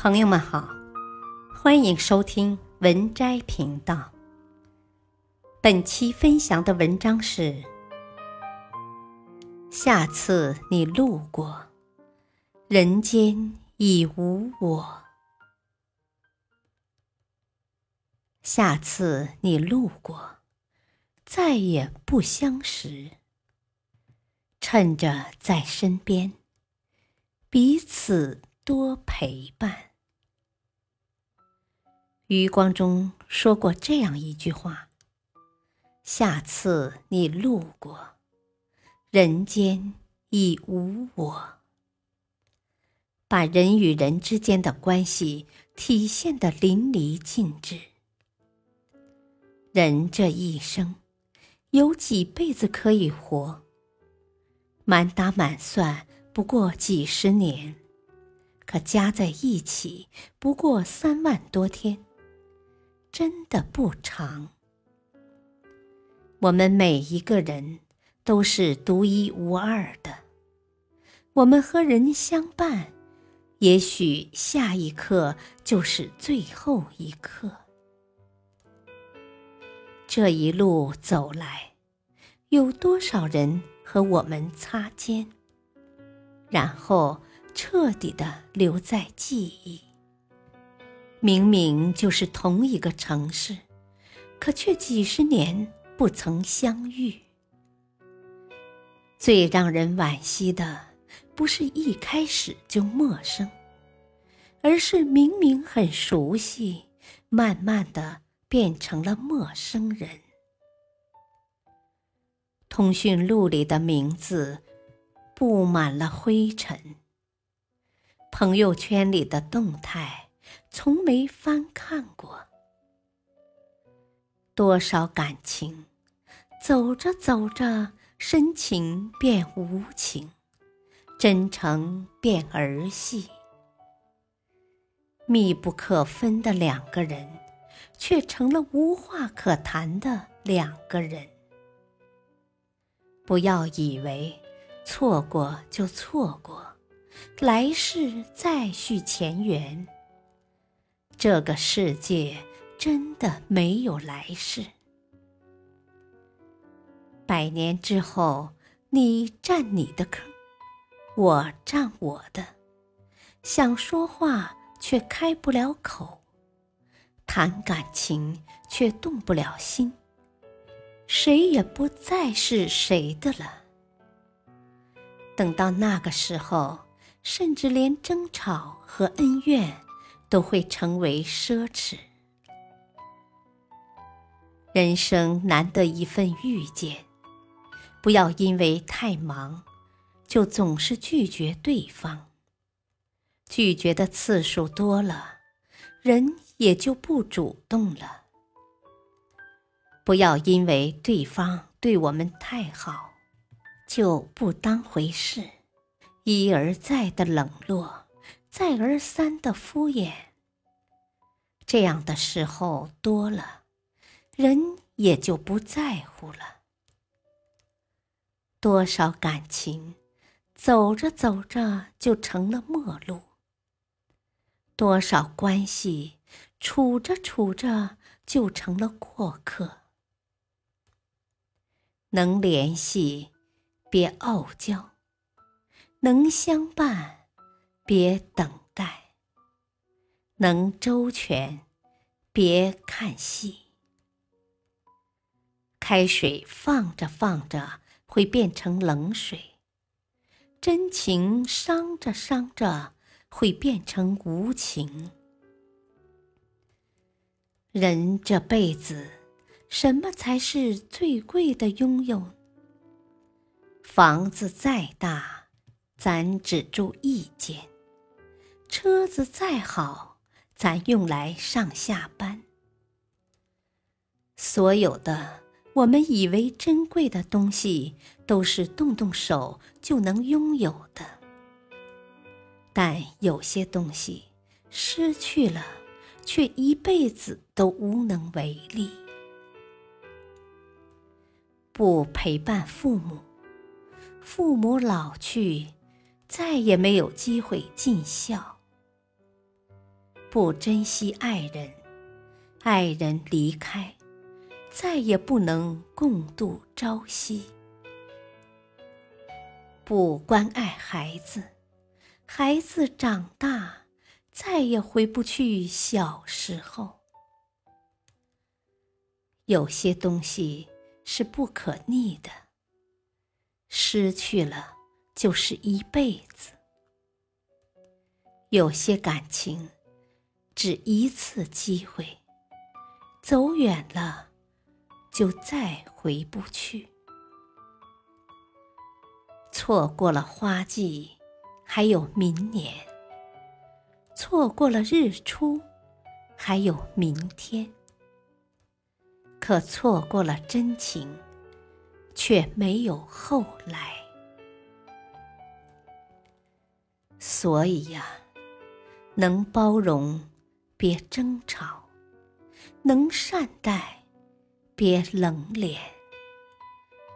朋友们好，欢迎收听文摘频道。本期分享的文章是：下次你路过，人间已无我。下次你路过，再也不相识。趁着在身边，彼此。多陪伴。余光中说过这样一句话：“下次你路过，人间已无我。”把人与人之间的关系体现的淋漓尽致。人这一生，有几辈子可以活？满打满算，不过几十年。可加在一起不过三万多天，真的不长。我们每一个人都是独一无二的，我们和人相伴，也许下一刻就是最后一刻。这一路走来，有多少人和我们擦肩，然后。彻底的留在记忆。明明就是同一个城市，可却几十年不曾相遇。最让人惋惜的，不是一开始就陌生，而是明明很熟悉，慢慢的变成了陌生人。通讯录里的名字，布满了灰尘。朋友圈里的动态，从没翻看过。多少感情，走着走着，深情变无情，真诚变儿戏。密不可分的两个人，却成了无话可谈的两个人。不要以为错过就错过。来世再续前缘。这个世界真的没有来世。百年之后，你占你的坑，我占我的，想说话却开不了口，谈感情却动不了心，谁也不再是谁的了。等到那个时候。甚至连争吵和恩怨都会成为奢侈。人生难得一份遇见，不要因为太忙，就总是拒绝对方。拒绝的次数多了，人也就不主动了。不要因为对方对我们太好，就不当回事。一而再的冷落，再而三的敷衍，这样的时候多了，人也就不在乎了。多少感情，走着走着就成了陌路；多少关系，处着处着就成了过客。能联系，别傲娇。能相伴，别等待；能周全，别看戏。开水放着放着会变成冷水，真情伤着伤着会变成无情。人这辈子，什么才是最贵的拥有？房子再大。咱只住一间，车子再好，咱用来上下班。所有的我们以为珍贵的东西，都是动动手就能拥有的。但有些东西失去了，却一辈子都无能为力。不陪伴父母，父母老去。再也没有机会尽孝。不珍惜爱人，爱人离开，再也不能共度朝夕；不关爱孩子，孩子长大，再也回不去小时候。有些东西是不可逆的，失去了就是一辈子。有些感情，只一次机会，走远了，就再回不去。错过了花季，还有明年；错过了日出，还有明天。可错过了真情，却没有后来。所以呀。能包容，别争吵；能善待，别冷脸；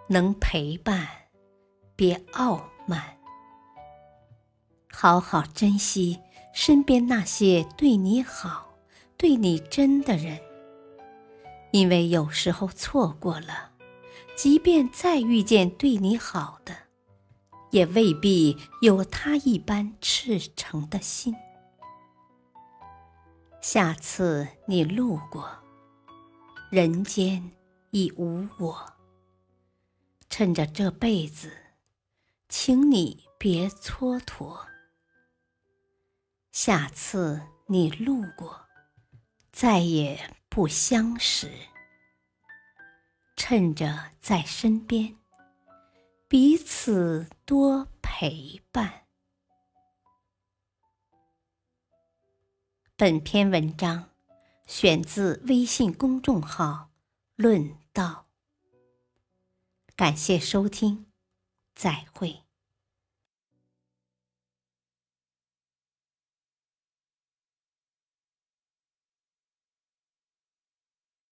能陪伴，别傲慢。好好珍惜身边那些对你好、对你真的人，因为有时候错过了，即便再遇见对你好的，也未必有他一般赤诚的心。下次你路过，人间已无我。趁着这辈子，请你别蹉跎。下次你路过，再也不相识。趁着在身边，彼此多陪伴。本篇文章选自微信公众号“论道”。感谢收听，再会。